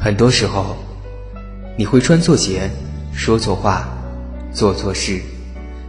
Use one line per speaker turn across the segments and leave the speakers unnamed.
很多时候，你会穿错鞋，说错话，做错事，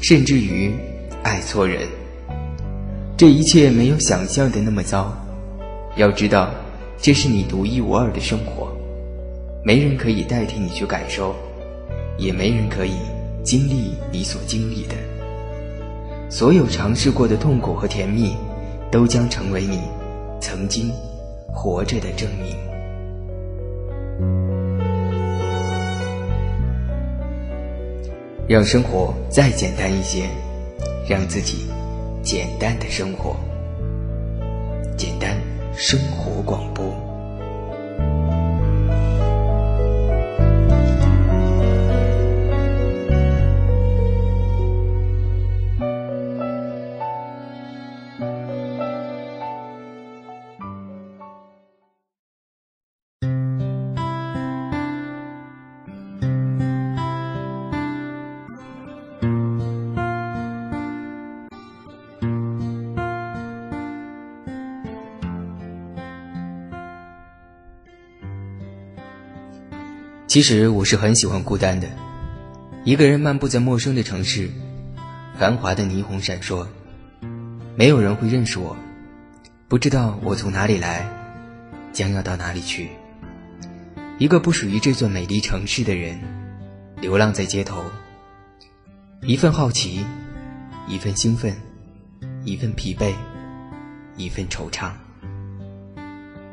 甚至于爱错人。这一切没有想象的那么糟。要知道，这是你独一无二的生活，没人可以代替你去感受，也没人可以经历你所经历的。所有尝试过的痛苦和甜蜜，都将成为你曾经活着的证明。让生活再简单一些，让自己简单的生活，简单生活广播。其实我是很喜欢孤单的，一个人漫步在陌生的城市，繁华的霓虹闪烁，没有人会认识我，不知道我从哪里来，将要到哪里去。一个不属于这座美丽城市的人，流浪在街头，一份好奇，一份兴奋，一份疲惫，一份惆怅。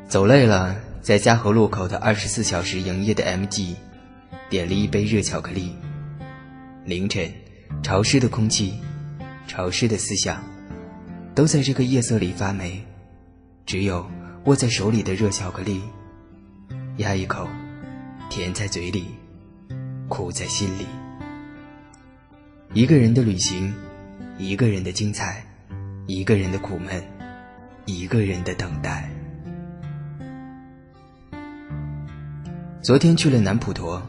走累了。在嘉禾路口的二十四小时营业的 MG，点了一杯热巧克力。凌晨，潮湿的空气，潮湿的思想，都在这个夜色里发霉。只有握在手里的热巧克力，压一口，甜在嘴里，苦在心里。一个人的旅行，一个人的精彩，一个人的苦闷，一个人的等待。昨天去了南普陀，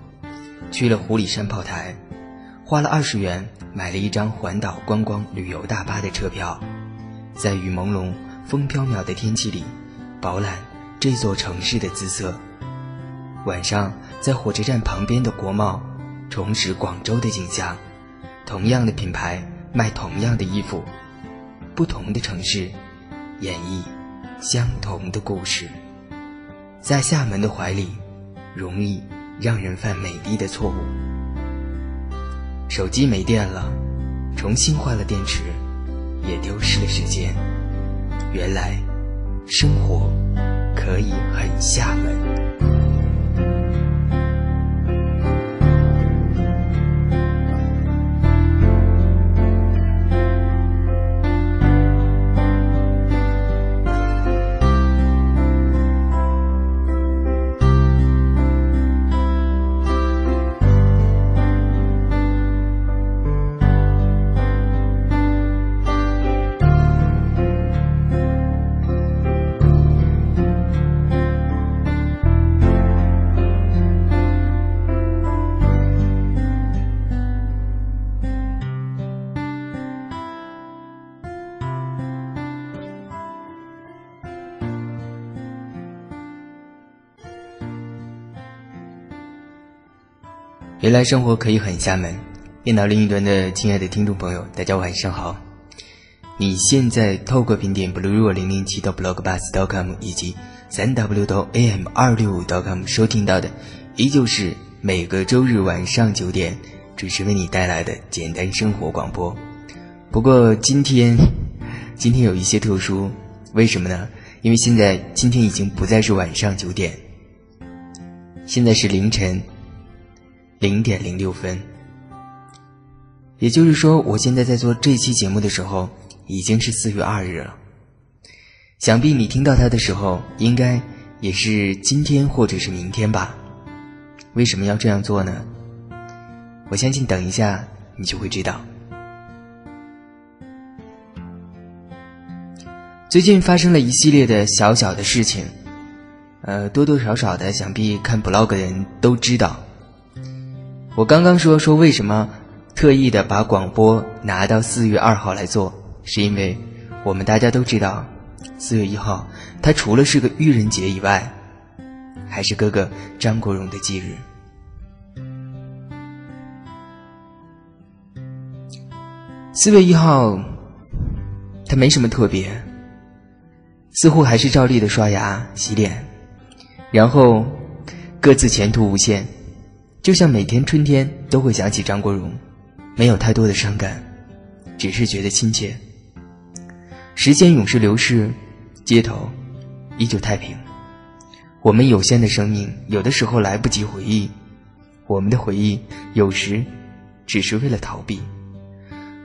去了湖里山炮台，花了二十元买了一张环岛观光旅游大巴的车票，在雨朦胧、风飘渺的天气里，饱览这座城市的姿色。晚上在火车站旁边的国贸，重拾广州的景象。同样的品牌卖同样的衣服，不同的城市，演绎相同的故事。在厦门的怀里。容易让人犯美丽的错误。手机没电了，重新换了电池，也丢失了时间。原来，生活可以很厦门。原来生活可以很厦门。电脑另一端的亲爱的听众朋友，大家晚上好。你现在透过频点 blue 零零七到 blog bus dot com 以及三 w 到 am 二六五 .com 收听到的，依旧是每个周日晚上九点准时为你带来的简单生活广播。不过今天，今天有一些特殊，为什么呢？因为现在今天已经不再是晚上九点，现在是凌晨。零点零六分，也就是说，我现在在做这期节目的时候，已经是四月二日了。想必你听到它的时候，应该也是今天或者是明天吧？为什么要这样做呢？我相信，等一下你就会知道。最近发生了一系列的小小的事情，呃，多多少少的，想必看 blog 的人都知道。我刚刚说说为什么特意的把广播拿到四月二号来做，是因为我们大家都知道，四月一号它除了是个愚人节以外，还是哥哥张国荣的忌日。四月一号，他没什么特别，似乎还是照例的刷牙洗脸，然后各自前途无限。就像每天春天都会想起张国荣，没有太多的伤感，只是觉得亲切。时间永是流逝，街头依旧太平。我们有限的生命，有的时候来不及回忆，我们的回忆有时只是为了逃避，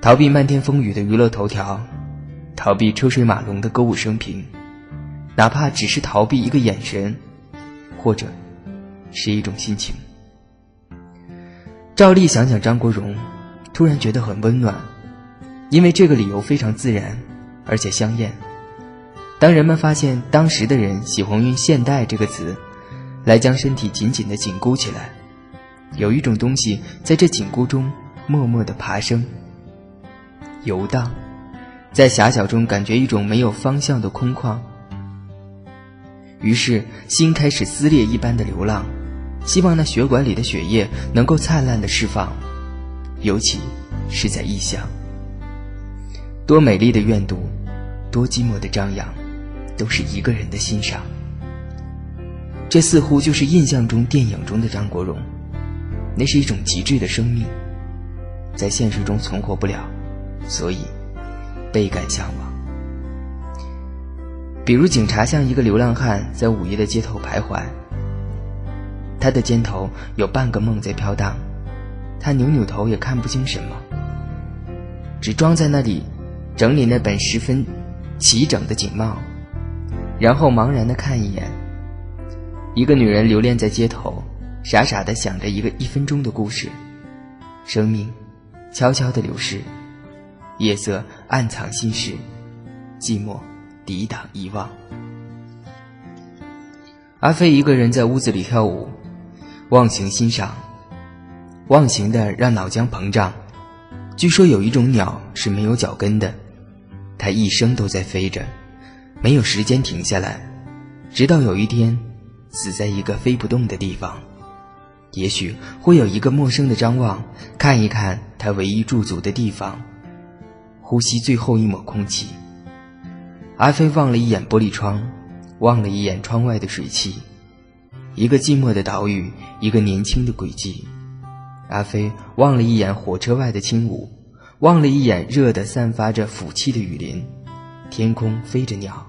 逃避漫天风雨的娱乐头条，逃避车水马龙的歌舞升平，哪怕只是逃避一个眼神，或者是一种心情。照例想想张国荣，突然觉得很温暖，因为这个理由非常自然，而且香艳。当人们发现当时的人喜欢用“现代”这个词，来将身体紧紧的紧箍起来，有一种东西在这紧箍中默默的爬升、游荡，在狭小中感觉一种没有方向的空旷，于是心开始撕裂一般的流浪。希望那血管里的血液能够灿烂的释放，尤其是在异乡。多美丽的怨毒，多寂寞的张扬，都是一个人的欣赏。这似乎就是印象中电影中的张国荣，那是一种极致的生命，在现实中存活不了，所以倍感向往。比如警察像一个流浪汉在午夜的街头徘徊。他的肩头有半个梦在飘荡，他扭扭头也看不清什么，只装在那里整理那本十分齐整的锦帽，然后茫然的看一眼。一个女人留恋在街头，傻傻的想着一个一分钟的故事，生命悄悄的流逝，夜色暗藏心事，寂寞抵挡遗忘。阿飞一个人在屋子里跳舞。忘形欣赏，忘形的让脑浆膨胀。据说有一种鸟是没有脚跟的，它一生都在飞着，没有时间停下来，直到有一天死在一个飞不动的地方。也许会有一个陌生的张望，看一看它唯一驻足的地方，呼吸最后一抹空气。阿飞望了一眼玻璃窗，望了一眼窗外的水汽。一个寂寞的岛屿，一个年轻的轨迹。阿飞望了一眼火车外的轻舞，望了一眼热的散发着腐气的雨林，天空飞着鸟，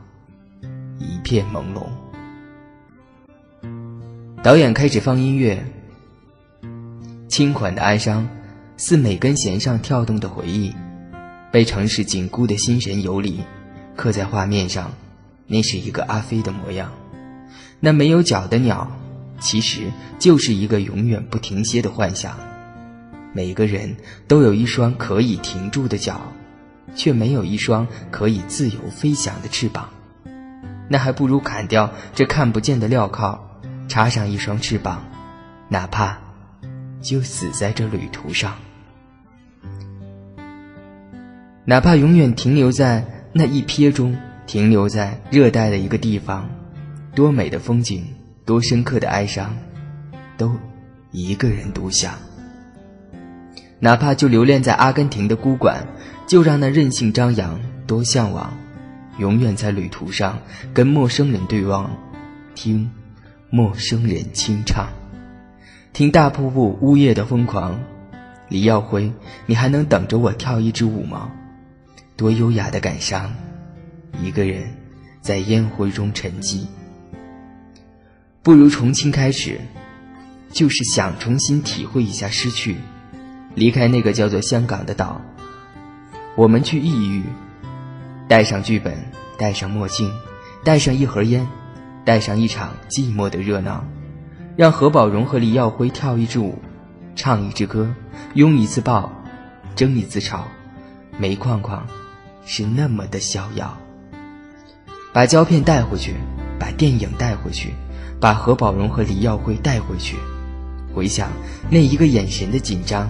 一片朦胧。导演开始放音乐，轻缓的哀伤，似每根弦上跳动的回忆，被城市紧箍的心神游离，刻在画面上。那是一个阿飞的模样。那没有脚的鸟，其实就是一个永远不停歇的幻想。每个人都有一双可以停住的脚，却没有一双可以自由飞翔的翅膀。那还不如砍掉这看不见的镣铐，插上一双翅膀，哪怕就死在这旅途上，哪怕永远停留在那一瞥中，停留在热带的一个地方。多美的风景，多深刻的哀伤，都一个人独享。哪怕就留恋在阿根廷的孤馆，就让那任性张扬，多向往，永远在旅途上跟陌生人对望，听陌生人轻唱，听大瀑布呜咽的疯狂。李耀辉，你还能等着我跳一支舞吗？多优雅的感伤，一个人在烟灰中沉寂。不如重新开始，就是想重新体会一下失去，离开那个叫做香港的岛。我们去异域，带上剧本，带上墨镜，带上一盒烟，带上一场寂寞的热闹，让何宝荣和李耀辉跳一支舞，唱一支歌，拥一次抱，争一次吵，煤矿矿是那么的逍遥。把胶片带回去，把电影带回去，把何宝荣和黎耀辉带回去，回想那一个眼神的紧张，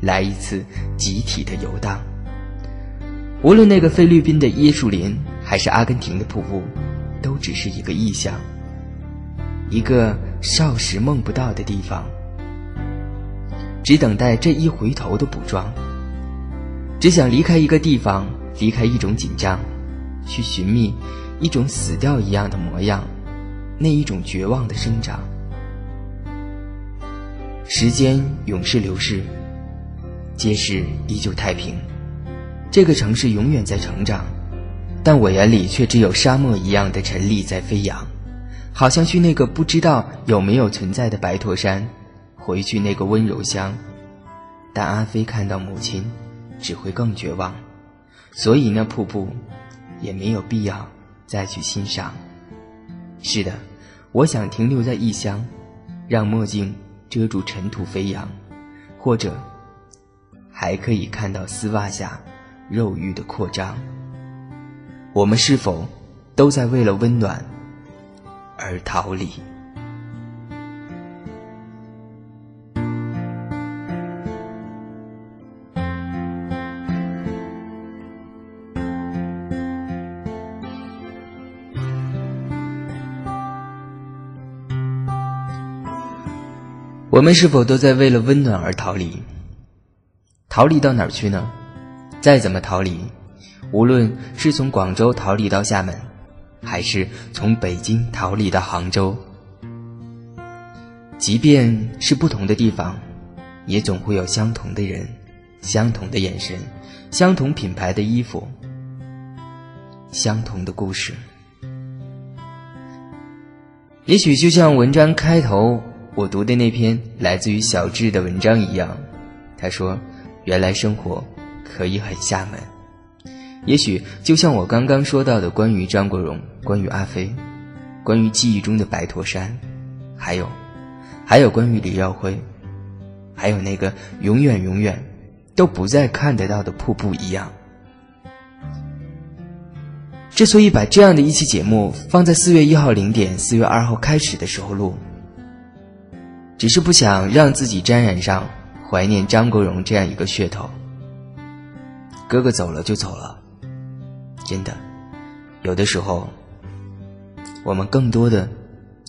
来一次集体的游荡。无论那个菲律宾的椰树林，还是阿根廷的瀑布，都只是一个意象，一个少时梦不到的地方，只等待这一回头的补妆。只想离开一个地方，离开一种紧张。去寻觅一种死掉一样的模样，那一种绝望的生长。时间永是流逝，街市依旧太平。这个城市永远在成长，但我眼里却只有沙漠一样的尘粒在飞扬，好像去那个不知道有没有存在的白驼山，回去那个温柔乡。但阿飞看到母亲，只会更绝望。所以那瀑布。也没有必要再去欣赏。是的，我想停留在异乡，让墨镜遮住尘土飞扬，或者还可以看到丝袜下肉欲的扩张。我们是否都在为了温暖而逃离？我们是否都在为了温暖而逃离？逃离到哪儿去呢？再怎么逃离，无论是从广州逃离到厦门，还是从北京逃离到杭州，即便是不同的地方，也总会有相同的人、相同的眼神、相同品牌的衣服、相同的故事。也许就像文章开头。我读的那篇来自于小智的文章一样，他说：“原来生活可以很厦门。”也许就像我刚刚说到的，关于张国荣，关于阿飞，关于记忆中的白驼山，还有，还有关于李耀辉，还有那个永远永远都不再看得到的瀑布一样。之所以把这样的一期节目放在四月一号零点、四月二号开始的时候录。只是不想让自己沾染上怀念张国荣这样一个噱头。哥哥走了就走了，真的，有的时候，我们更多的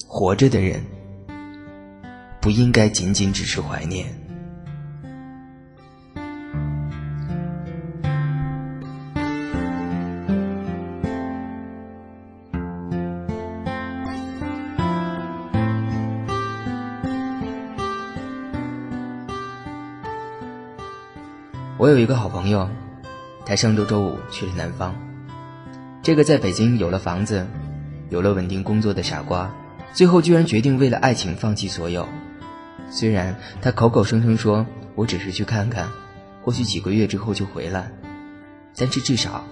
活着的人，不应该仅仅只是怀念。有一个好朋友，他上周周五去了南方。这个在北京有了房子、有了稳定工作的傻瓜，最后居然决定为了爱情放弃所有。虽然他口口声声说我只是去看看，或许几个月之后就回来，但是至少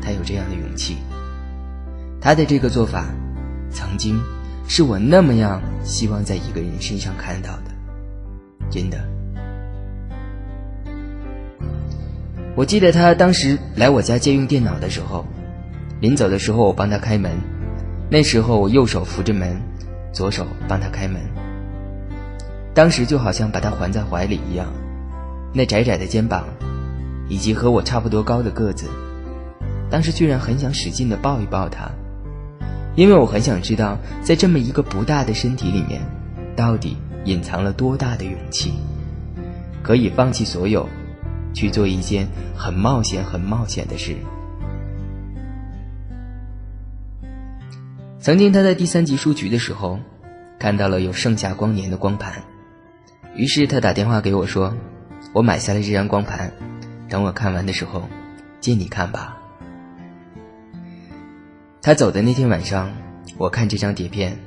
他有这样的勇气。他的这个做法，曾经是我那么样希望在一个人身上看到的，真的。我记得他当时来我家借用电脑的时候，临走的时候我帮他开门，那时候我右手扶着门，左手帮他开门。当时就好像把他环在怀里一样，那窄窄的肩膀，以及和我差不多高的个子，当时居然很想使劲的抱一抱他，因为我很想知道，在这么一个不大的身体里面，到底隐藏了多大的勇气，可以放弃所有。去做一件很冒险、很冒险的事。曾经他在第三集书局的时候，看到了有盛夏光年的光盘，于是他打电话给我说：“我买下了这张光盘，等我看完的时候，借你看吧。”他走的那天晚上，我看这张碟片，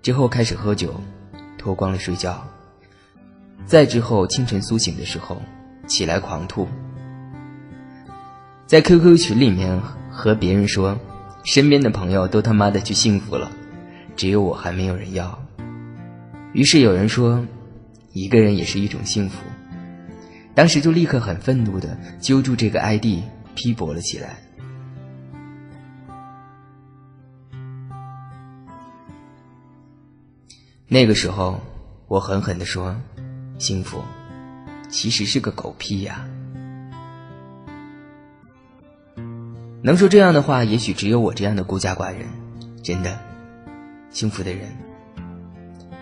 之后开始喝酒，脱光了睡觉，再之后清晨苏醒的时候。起来狂吐，在 QQ 群里面和别人说，身边的朋友都他妈的去幸福了，只有我还没有人要。于是有人说，一个人也是一种幸福。当时就立刻很愤怒的揪住这个 ID 批驳了起来。那个时候，我狠狠的说：“幸福，其实是个狗屁呀！”能说这样的话，也许只有我这样的孤家寡人。真的，幸福的人，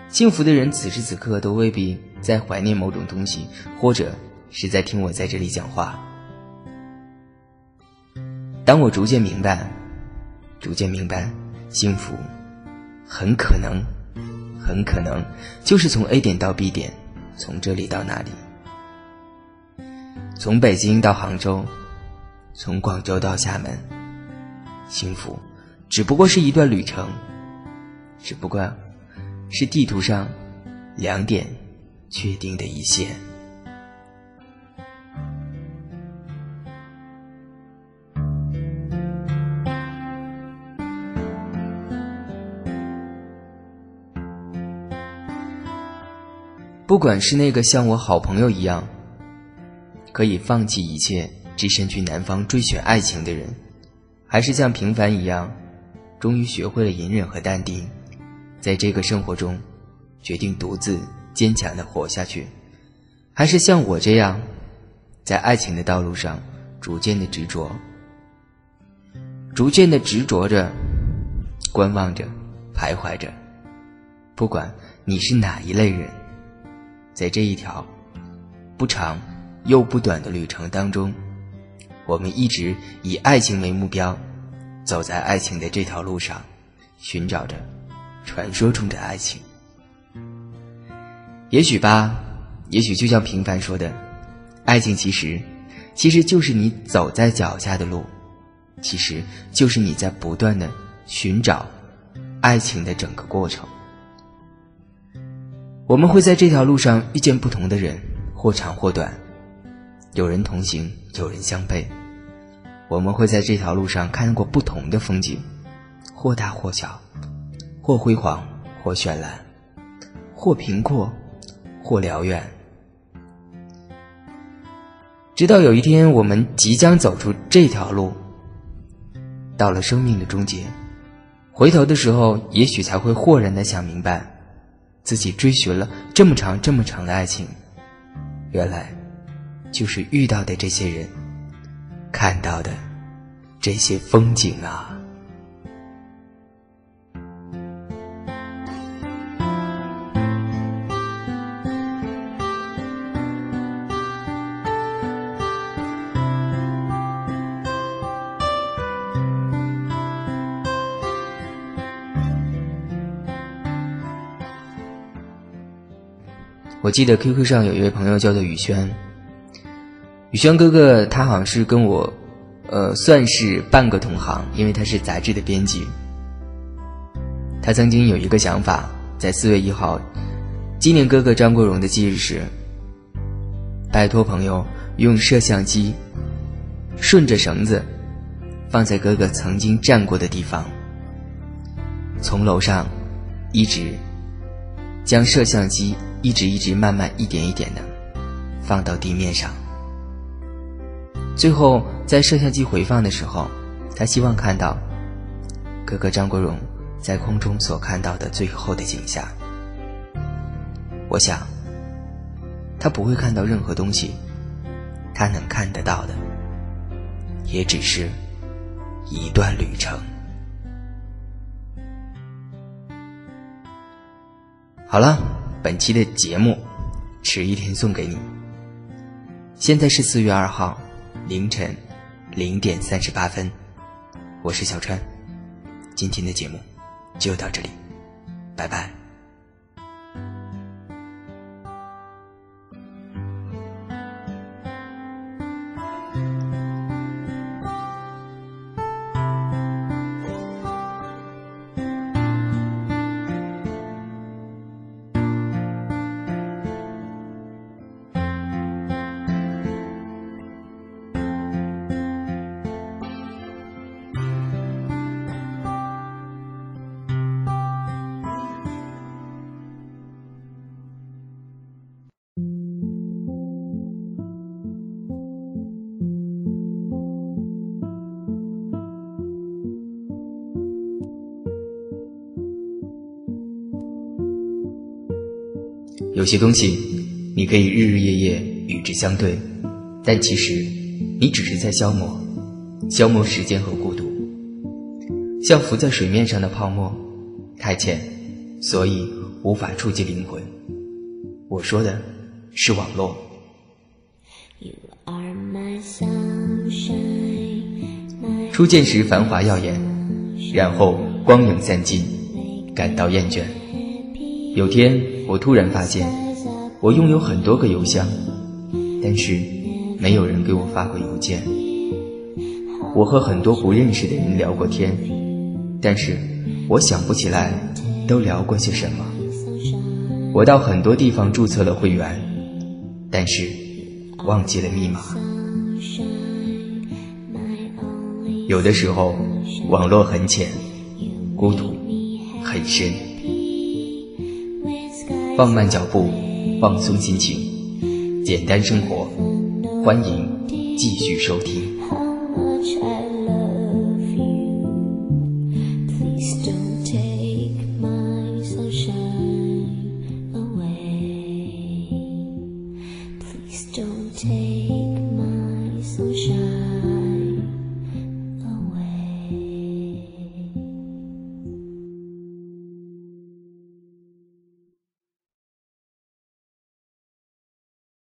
幸福的人，此时此刻都未必在怀念某种东西，或者是在听我在这里讲话。当我逐渐明白，逐渐明白，幸福很可能，很可能就是从 A 点到 B 点，从这里到那里，从北京到杭州。从广州到厦门，幸福只不过是一段旅程，只不过是地图上两点确定的一线。不管是那个像我好朋友一样，可以放弃一切。只身去南方追寻爱情的人，还是像平凡一样，终于学会了隐忍和淡定，在这个生活中，决定独自坚强的活下去，还是像我这样，在爱情的道路上逐渐的执着，逐渐的执着着，观望着，徘徊着。不管你是哪一类人，在这一条不长又不短的旅程当中。我们一直以爱情为目标，走在爱情的这条路上，寻找着传说中的爱情。也许吧，也许就像平凡说的，爱情其实，其实就是你走在脚下的路，其实就是你在不断的寻找爱情的整个过程。我们会在这条路上遇见不同的人，或长或短，有人同行，有人相背。我们会在这条路上看过不同的风景，或大或小，或辉煌，或绚烂，或平阔，或辽远。直到有一天，我们即将走出这条路，到了生命的终结，回头的时候，也许才会豁然的想明白，自己追寻了这么长、这么长的爱情，原来就是遇到的这些人。看到的这些风景啊。我记得 QQ 上有一位朋友叫做宇轩。宇轩哥哥，他好像是跟我，呃，算是半个同行，因为他是杂志的编辑。他曾经有一个想法，在四月一号，纪念哥哥张国荣的忌日时，拜托朋友用摄像机顺着绳子放在哥哥曾经站过的地方，从楼上一直将摄像机一直一直慢慢一点一点的放到地面上。最后，在摄像机回放的时候，他希望看到哥哥张国荣在空中所看到的最后的景象。我想，他不会看到任何东西，他能看得到的，也只是一段旅程。好了，本期的节目迟一天送给你。现在是四月二号。凌晨零点三十八分，我是小川，今天的节目就到这里，拜拜。有些东西，你可以日日夜夜与之相对，但其实你只是在消磨，消磨时间和孤独，像浮在水面上的泡沫，太浅，所以无法触及灵魂。我说的是网络。初见时繁华耀眼，然后光影散尽，感到厌倦。有天，我突然发现，我拥有很多个邮箱，但是没有人给我发过邮件。我和很多不认识的人聊过天，但是我想不起来都聊过些什么。我到很多地方注册了会员，但是忘记了密码。有的时候，网络很浅，孤独很深。放慢脚步，放松心情，简单生活。欢迎继续收听。